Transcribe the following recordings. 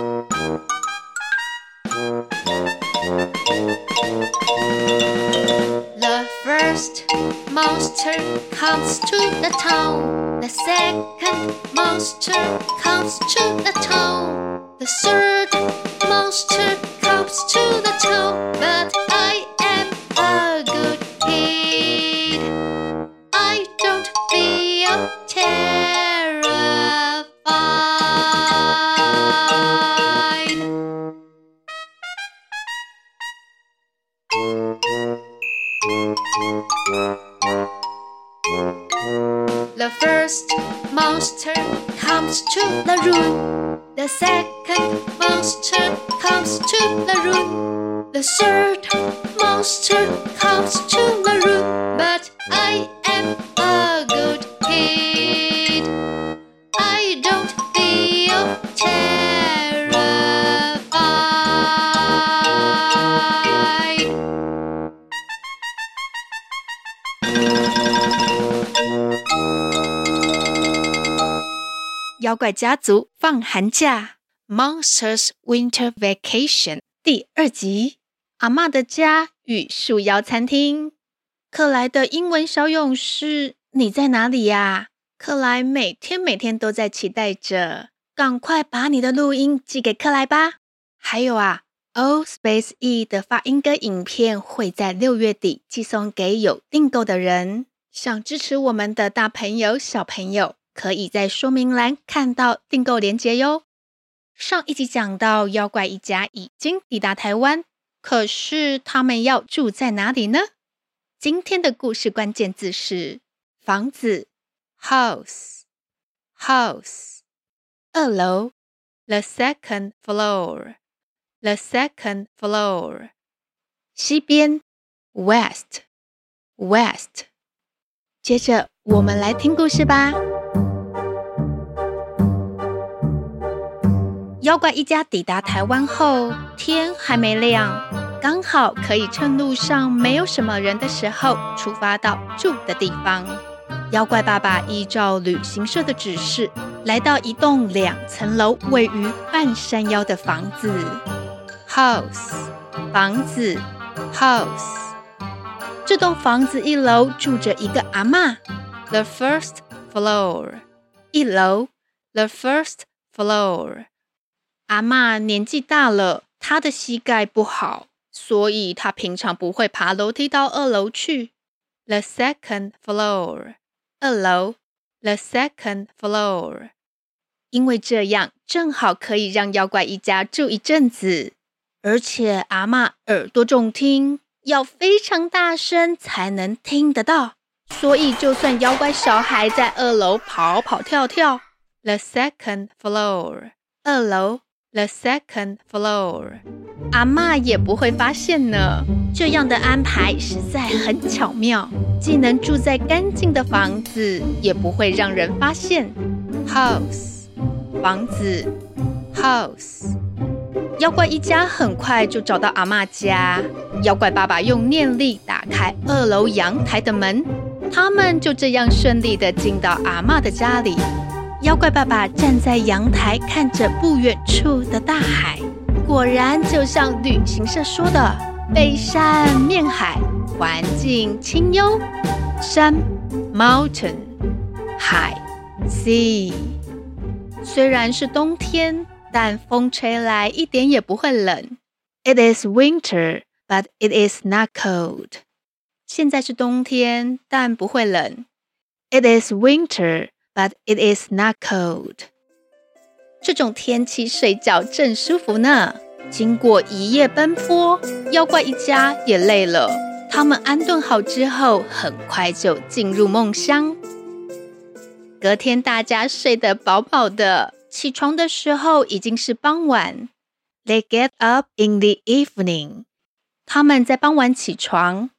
The first monster comes to the town. The second monster comes to the town. The third monster comes to the town. But monster comes to the room. The second monster comes to the room. The third monster comes to the room. But 妖怪家族放寒假，Monsters Winter Vacation 第二集，阿嬷的家与树妖餐厅。克莱的英文小勇士，你在哪里呀？克莱每天每天都在期待着，赶快把你的录音寄给克莱吧。还有啊，O Space E 的发音歌影片会在六月底寄送给有订购的人。想支持我们的大朋友、小朋友，可以在说明栏看到订购链接哟。上一集讲到，妖怪一家已经抵达台湾，可是他们要住在哪里呢？今天的故事关键字是房子 （house）。house，二楼 （the second floor）。the second floor，西边 （west）。west。接着，我们来听故事吧。妖怪一家抵达台湾后，天还没亮，刚好可以趁路上没有什么人的时候，出发到住的地方。妖怪爸爸依照旅行社的指示，来到一栋两层楼、位于半山腰的房子。House，房子，House。这栋房子一楼住着一个阿嬷，the first floor。一楼，the first floor。阿嬷年纪大了，她的膝盖不好，所以她平常不会爬楼梯到二楼去。the second floor。二楼，the second floor。因为这样正好可以让妖怪一家住一阵子，而且阿嬷耳朵重听。要非常大声才能听得到，所以就算妖怪小孩在二楼跑跑跳跳，the second floor，二楼，the second floor，阿嬷也不会发现呢。这样的安排实在很巧妙，既能住在干净的房子，也不会让人发现。House，房子，house。妖怪一家很快就找到阿嬷家。妖怪爸爸用念力打开二楼阳台的门，他们就这样顺利地进到阿嬷的家里。妖怪爸爸站在阳台，看着不远处的大海，果然就像旅行社说的：背山面海，环境清幽。山 （mountain），海 （sea）。虽然是冬天。但风吹来一点也不会冷。It is winter, but it is not cold. 现在是冬天，但不会冷。It is winter, but it is not cold. 这种天气睡觉正舒服呢。经过一夜奔波，妖怪一家也累了。他们安顿好之后，很快就进入梦乡。隔天，大家睡得饱饱的。起床的时候已经是傍晚。They get up in the evening。他们在傍晚起床。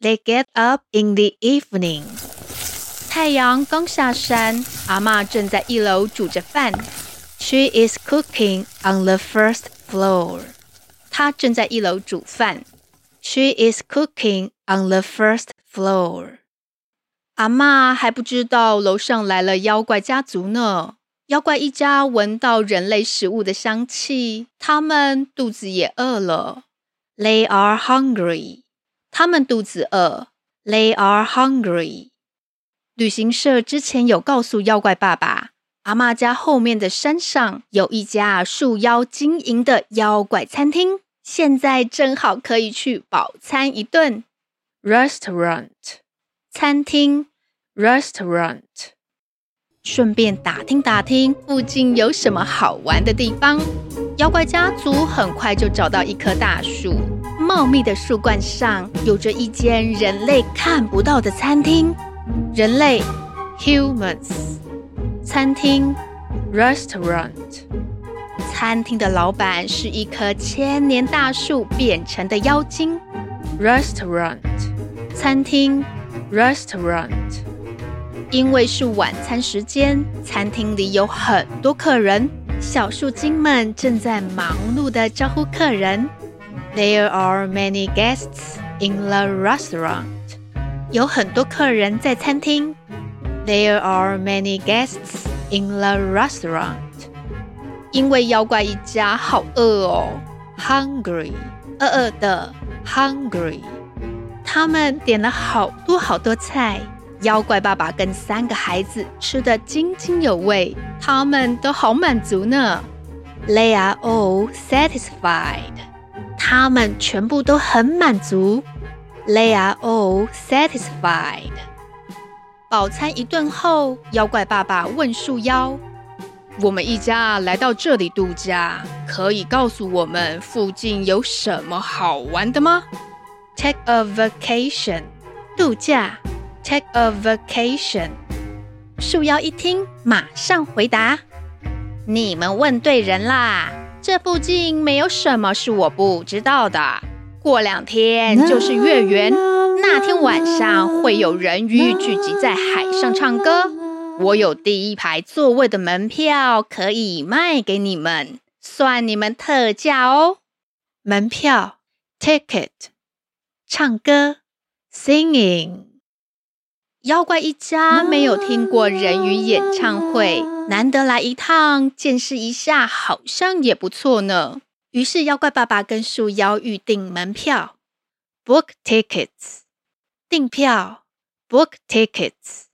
They get up in the evening。太阳刚下山，阿嬷正在一楼煮着饭。She is cooking on the first floor。她正在一楼煮饭。She is cooking on the first floor。阿嬷还不知道楼上来了妖怪家族呢。妖怪一家闻到人类食物的香气，他们肚子也饿了。They are hungry。他们肚子饿。They are hungry。旅行社之前有告诉妖怪爸爸，阿嬷家后面的山上有一家树妖经营的妖怪餐厅，现在正好可以去饱餐一顿。Restaurant，餐厅。Restaurant，顺便打听打听附近有什么好玩的地方。妖怪家族很快就找到一棵大树，茂密的树冠上有着一间人类看不到的餐厅。人类，humans，餐厅，restaurant，餐厅的老板是一棵千年大树变成的妖精。restaurant，餐厅，restaurant，因为是晚餐时间，餐厅里有很多客人，小树精们正在忙碌地招呼客人。There are many guests in the restaurant. 有很多客人在餐厅。There are many guests in the restaurant. 因为妖怪一家好饿哦，hungry，饿饿的，hungry。他们点了好多好多菜，妖怪爸爸跟三个孩子吃得津津有味，他们都好满足呢。They are all satisfied. 他们全部都很满足。 They are all satisfied. 饱餐一顿后，妖怪爸爸问树妖：“我们一家来到这里度假，可以告诉我们附近有什么好玩的吗？”“Take a vacation，度假。”“Take a vacation。”树妖一听，马上回答：“你们问对人啦，这附近没有什么是我不知道的。”过两天就是月圆，那天晚上会有人鱼聚集在海上唱歌。我有第一排座位的门票可以卖给你们，算你们特价哦。门票 （ticket），唱歌。妖怪一家没有听过人鱼演唱会，难得来一趟，见识一下，好像也不错呢。于是，妖怪爸爸跟树妖预订门票，book tickets，订票，book tickets。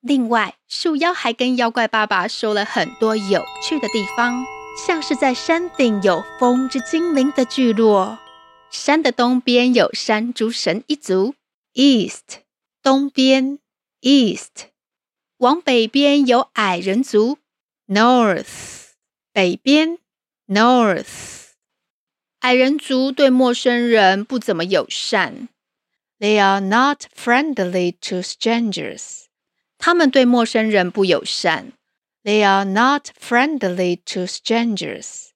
另外，树妖还跟妖怪爸爸说了很多有趣的地方，像是在山顶有风之精灵的聚落，山的东边有山竹神一族，east，东边，east，往北边有矮人族，north，北边。North，矮人族对陌生人不怎么友善。They are not friendly to strangers。他们对陌生人不友善。They are not friendly to strangers。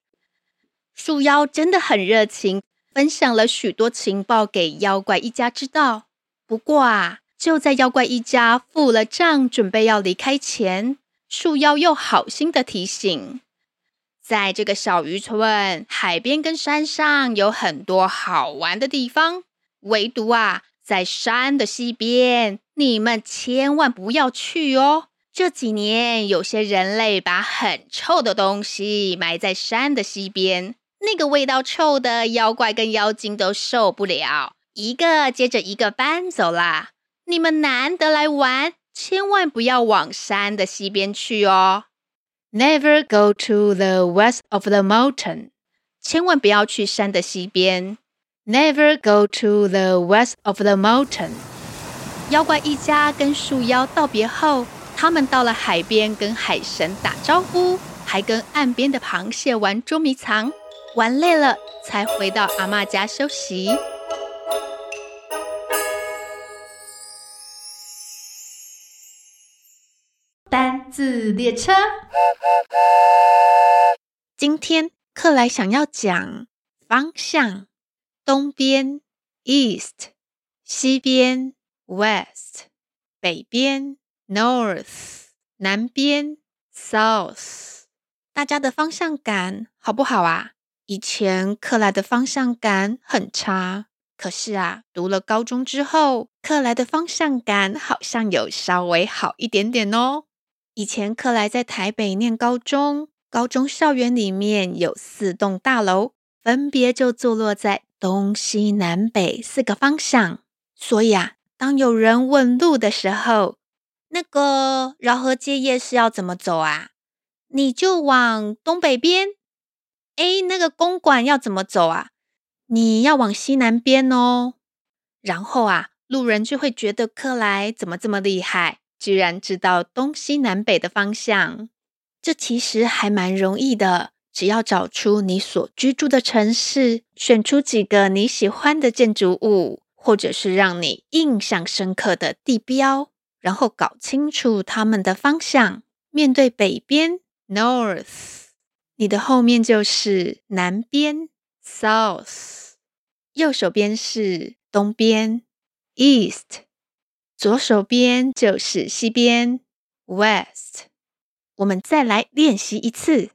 树妖真的很热情，分享了许多情报给妖怪一家知道。不过啊，就在妖怪一家付了账，准备要离开前，树妖又好心的提醒。在这个小渔村，海边跟山上有很多好玩的地方，唯独啊，在山的西边，你们千万不要去哦。这几年，有些人类把很臭的东西埋在山的西边，那个味道臭的妖怪跟妖精都受不了，一个接着一个搬走啦。你们难得来玩，千万不要往山的西边去哦。Never go to the west of the mountain。千万不要去山的西边。Never go to the west of the mountain。妖怪一家跟树妖道别后，他们到了海边跟海神打招呼，还跟岸边的螃蟹玩捉迷藏，玩累了才回到阿嬷家休息。单字列车，今天克莱想要讲方向：东边 （east）、西边 （west）、北边 （north）、南边 （south）。大家的方向感好不好啊？以前克莱的方向感很差，可是啊，读了高中之后，克莱的方向感好像有稍微好一点点哦。以前克莱在台北念高中，高中校园里面有四栋大楼，分别就坐落在东西南北四个方向。所以啊，当有人问路的时候，那个饶河街夜市要怎么走啊？你就往东北边。哎，那个公馆要怎么走啊？你要往西南边哦。然后啊，路人就会觉得克莱怎么这么厉害，居然知道东西南北的方向。这其实还蛮容易的，只要找出你所居住的城市，选出几个你喜欢的建筑物，或者是让你印象深刻的地标，然后搞清楚它们的方向。面对北边 （North），你的后面就是南边 （South），右手边是东边 （East），左手边就是西边 （West）。我们再来练习一次：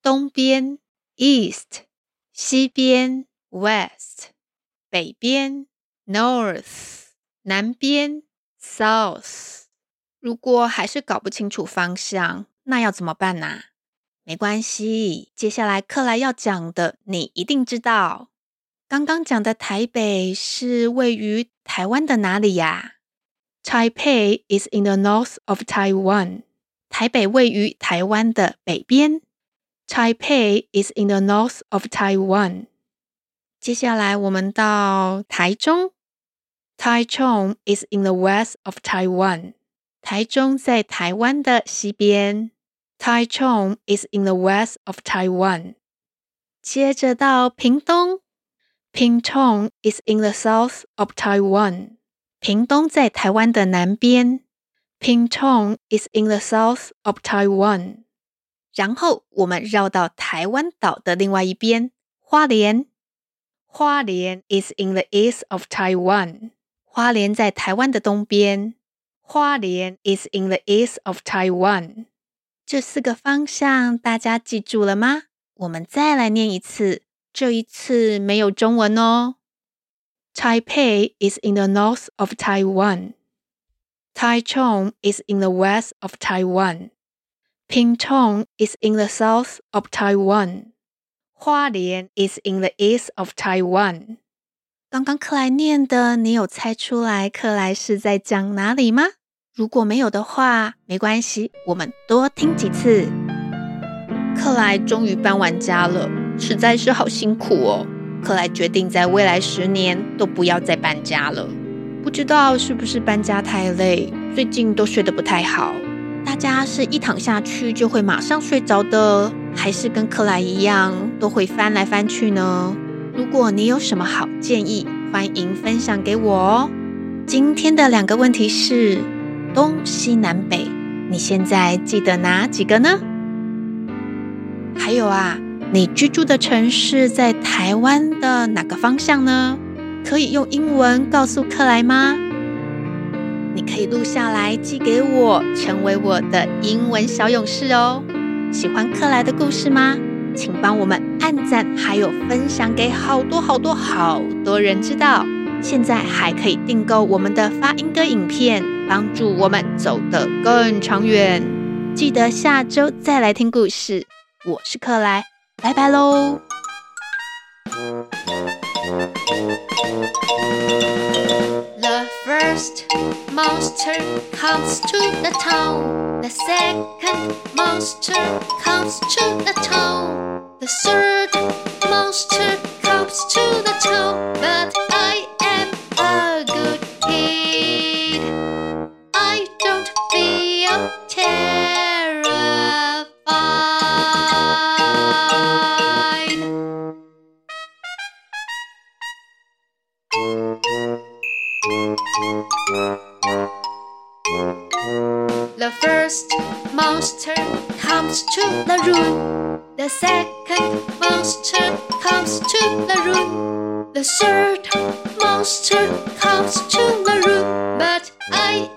东边 （East），西边 （West），北边 （North），南边 （South）。如果还是搞不清楚方向，那要怎么办呢？没关系，接下来克莱要讲的，你一定知道。刚刚讲的台北是位于台湾的哪里呀 ？Taipei is in the north of Taiwan. 台北位于台湾的北边。Taipei is in the north of Taiwan。接下来我们到台中。Taichung is in the west of Taiwan。台中在台湾的西边。Taichung is in the west of Taiwan。接着到屏东。Pingtung is in the south of Taiwan。 屏东在台湾的南边。Pingtung is in the south of Taiwan。然后我们绕到台湾岛的另外一边，花莲。花莲 is in the east of Taiwan。花莲在台湾的东边。花莲 is in the east of Taiwan。这四个方向大家记住了吗？我们再来念一次，这一次没有中文哦。Taipei is in the north of Taiwan。Taichung is in the west of Taiwan. Pingtung is in the south of Taiwan. 花莲 is in the east of Taiwan. 刚刚克莱念的，你有猜出来克莱是在讲哪里吗？如果没有的话，没关系，我们多听几次。克莱终于搬完家了，实在是好辛苦哦。 克莱决定在未来十年都不要再搬家了。不知道是不是搬家太累，最近都睡得不太好。大家是一躺下去就会马上睡着的，还是跟克莱一样都会翻来翻去呢？如果你有什么好建议，欢迎分享给我哦。今天的两个问题是东西南北，你现在记得哪几个呢？还有啊，你居住的城市在台湾的哪个方向呢？可以用英文告诉克莱吗？你可以录下来寄给我，成为我的英文小勇士哦。喜欢克莱的故事吗？请帮我们按赞，还有分享给好多好多好多人知道。现在还可以订购我们的发音歌影片，帮助我们走得更长远。记得下周再来听故事。我是克莱，拜拜喽。The first monster comes to the town. The second monster comes to the town. The third monster comes to the town. The second monster comes to the room. The third monster comes to the room. But I